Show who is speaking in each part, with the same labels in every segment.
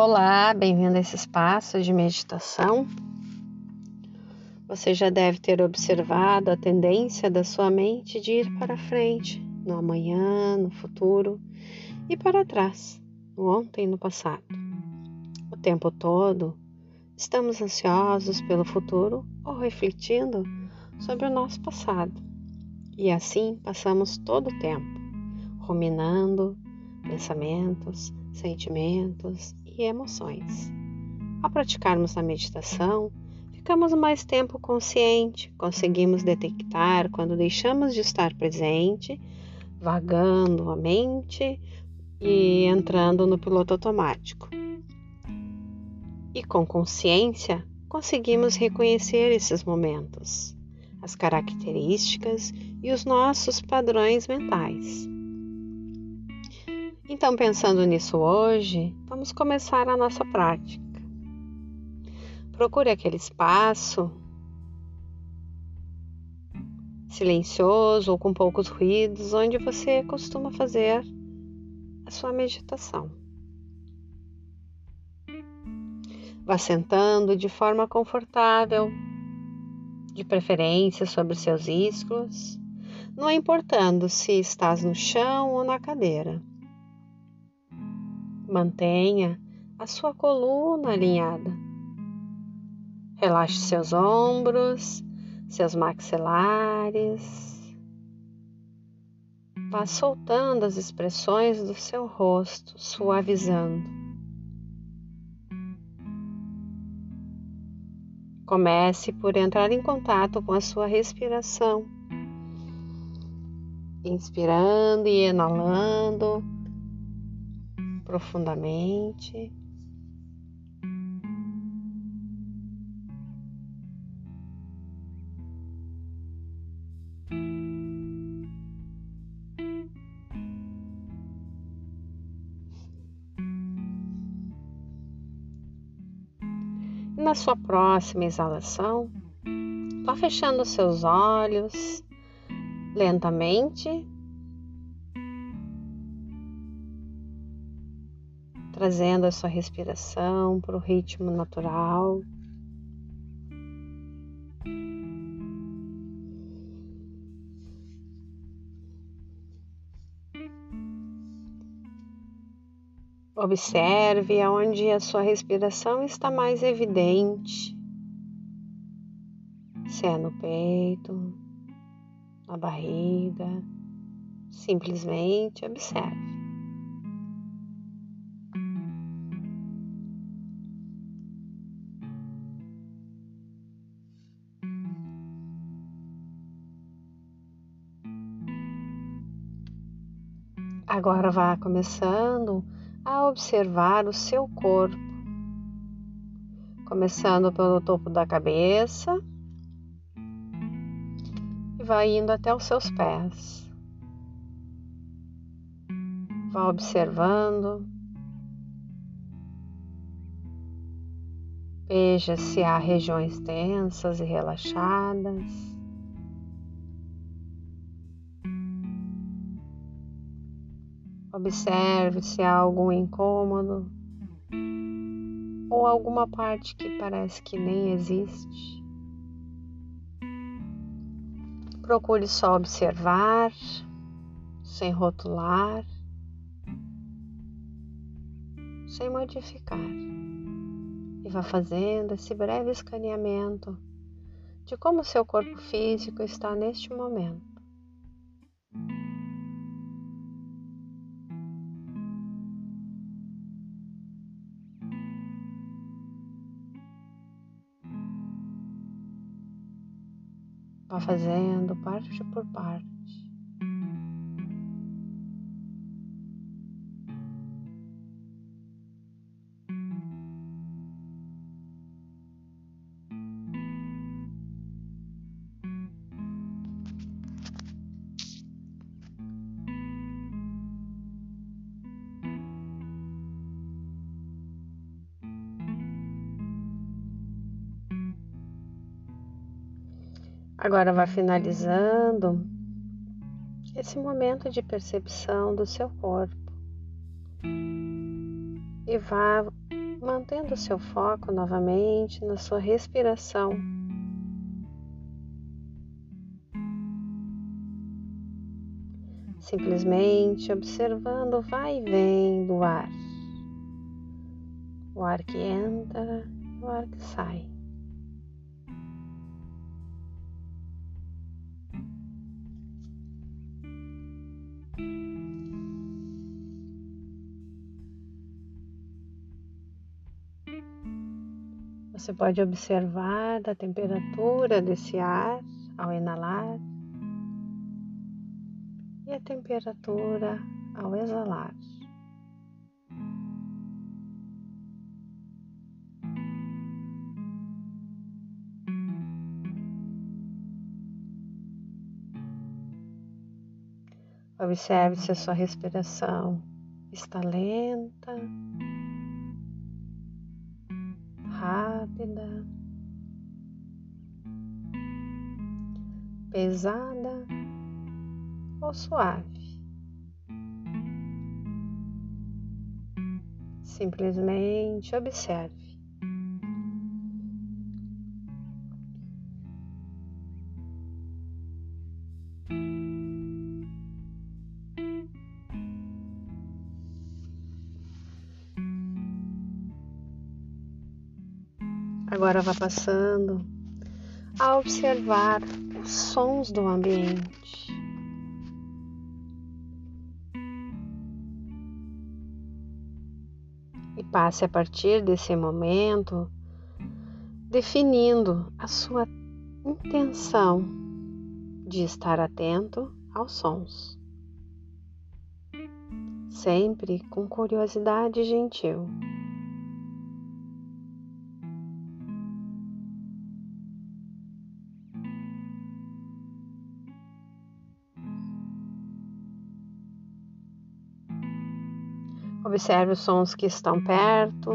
Speaker 1: Olá, bem-vindo a esse espaço de meditação. Você já deve ter observado a tendência da sua mente de ir para frente, no amanhã, no futuro e para trás, no ontem no passado. O tempo todo estamos ansiosos pelo futuro ou refletindo sobre o nosso passado. E assim passamos todo o tempo, ruminando pensamentos, sentimentos e emoções. Ao praticarmos a meditação, ficamos mais tempo consciente, conseguimos detectar quando deixamos de estar presente, vagando a mente e entrando no piloto automático. E com consciência, conseguimos reconhecer esses momentos, as características e os nossos padrões mentais. Então, pensando nisso hoje, vamos começar a nossa prática. Procure aquele espaço silencioso ou com poucos ruídos onde você costuma fazer a sua meditação. Vá sentando de forma confortável, de preferência sobre seus iscos, não importando se estás no chão ou na cadeira. Mantenha a sua coluna alinhada. Relaxe seus ombros, seus maxilares. Vá soltando as expressões do seu rosto, suavizando. Comece por entrar em contato com a sua respiração, inspirando e exalando profundamente. na sua próxima exalação, vá fechando seus olhos lentamente trazendo a sua respiração para o ritmo natural. Observe aonde a sua respiração está mais evidente. Se é no peito, na barriga, simplesmente observe. Agora vá começando a observar o seu corpo, começando pelo topo da cabeça e vai indo até os seus pés. Vá observando. Veja se há regiões tensas e relaxadas. Observe se há algum incômodo ou alguma parte que parece que nem existe. Procure só observar, sem rotular, sem modificar. E vá fazendo esse breve escaneamento de como seu corpo físico está neste momento. Vá fazendo parte por parte. Agora vá finalizando esse momento de percepção do seu corpo e vá mantendo seu foco novamente na sua respiração. Simplesmente observando o vai e vem do ar. O ar que entra o ar que sai. Você pode observar a temperatura desse ar ao inalar e a temperatura ao exalar. Observe se a sua respiração está lenta rápida, pesada ou suave. Simplesmente observe. Agora vá passando a observar os sons do ambiente. E passe a partir desse momento definindo a sua intenção de estar atento aos sons. Sempre com curiosidade gentil. Observe os sons que estão perto,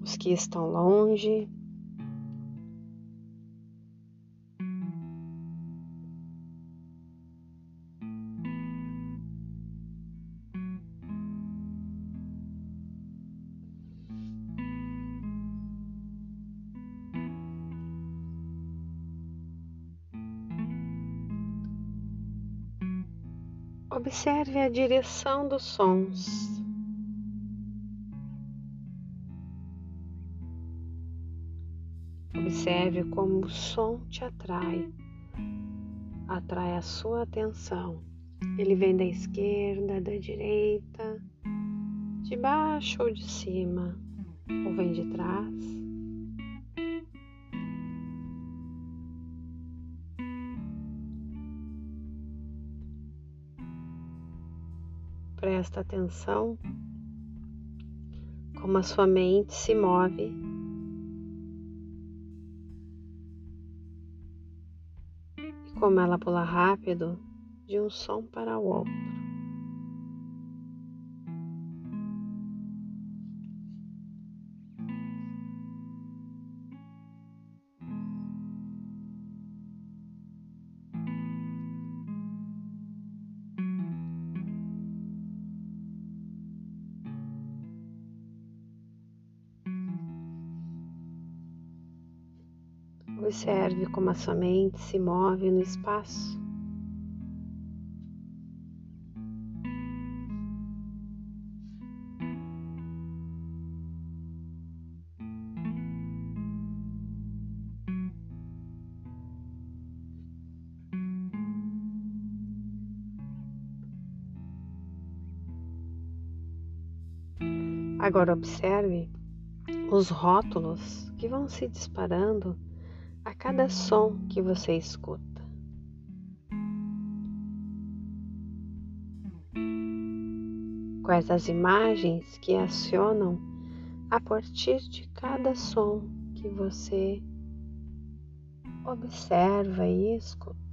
Speaker 1: os que estão longe. Observe a direção dos sons. Observe como o som te atrai, atrai a sua atenção. Ele vem da esquerda, da direita, de baixo ou de cima, ou vem de trás. Presta atenção como a sua mente se move como ela pula rápido de um som para o outro. Observe como a sua mente se move no espaço. Agora observe os rótulos que vão se disparando a cada som que você escuta. Quais as imagens que acionam a partir de cada som que você observa e escuta.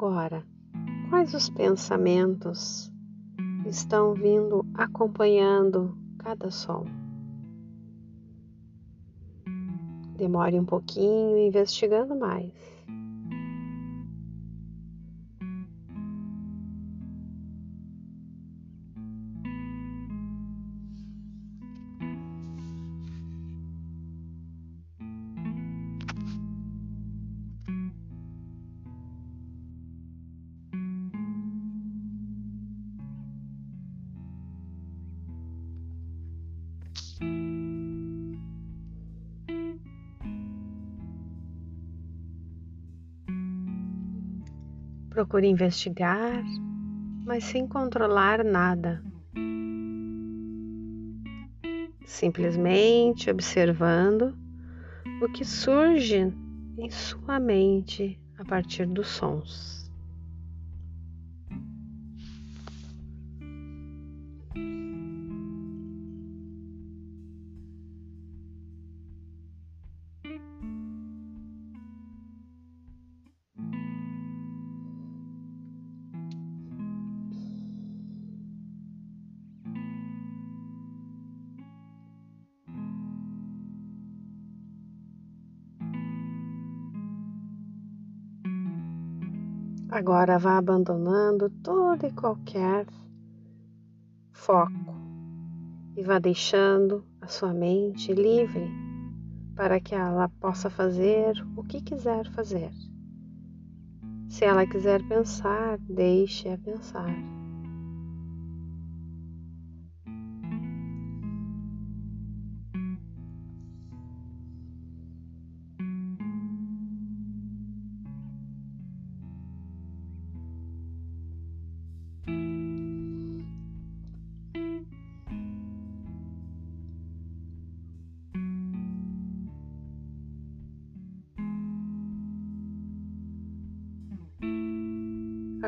Speaker 1: Agora quais os pensamentos estão vindo acompanhando cada som. Demore um pouquinho investigando mais. Procure investigar, mas sem controlar nada. Simplesmente observando o que surge em sua mente a partir dos sons. Agora vá abandonando todo e qualquer foco e vá deixando a sua mente livre para que ela possa fazer o que quiser fazer. Se ela quiser pensar, deixe-a pensar.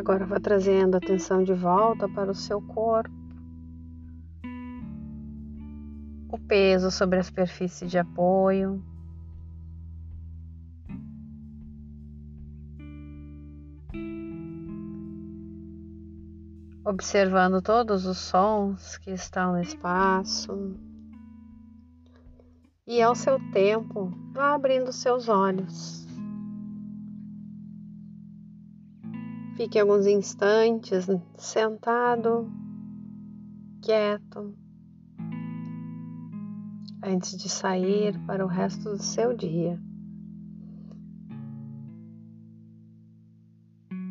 Speaker 1: Agora vá trazendo a atenção de volta para o seu corpo. O peso sobre a superfície de apoio. Observando todos os sons que estão no espaço. E ao seu tempo, vá abrindo seus olhos. Fique alguns instantes sentado, quieto, antes de sair para o resto do seu dia.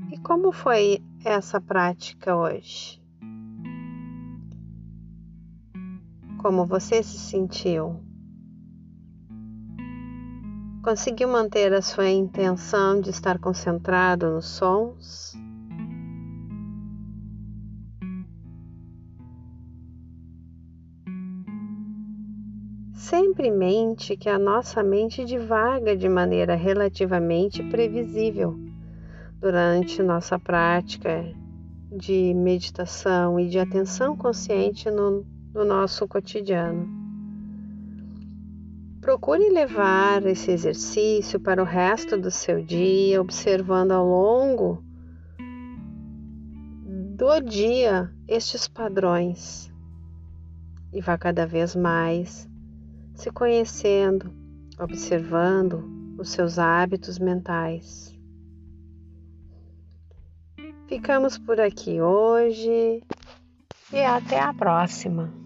Speaker 1: E como foi essa prática hoje? Como você se sentiu? Conseguiu manter a sua intenção de estar concentrado nos sons? Sempre mente que a nossa mente divaga de maneira relativamente previsível durante nossa prática de meditação e de atenção consciente no, no nosso cotidiano. Procure levar esse exercício para o resto do seu dia, observando ao longo do dia estes padrões e vá cada vez mais se conhecendo, observando os seus hábitos mentais. Ficamos por aqui hoje e até a próxima.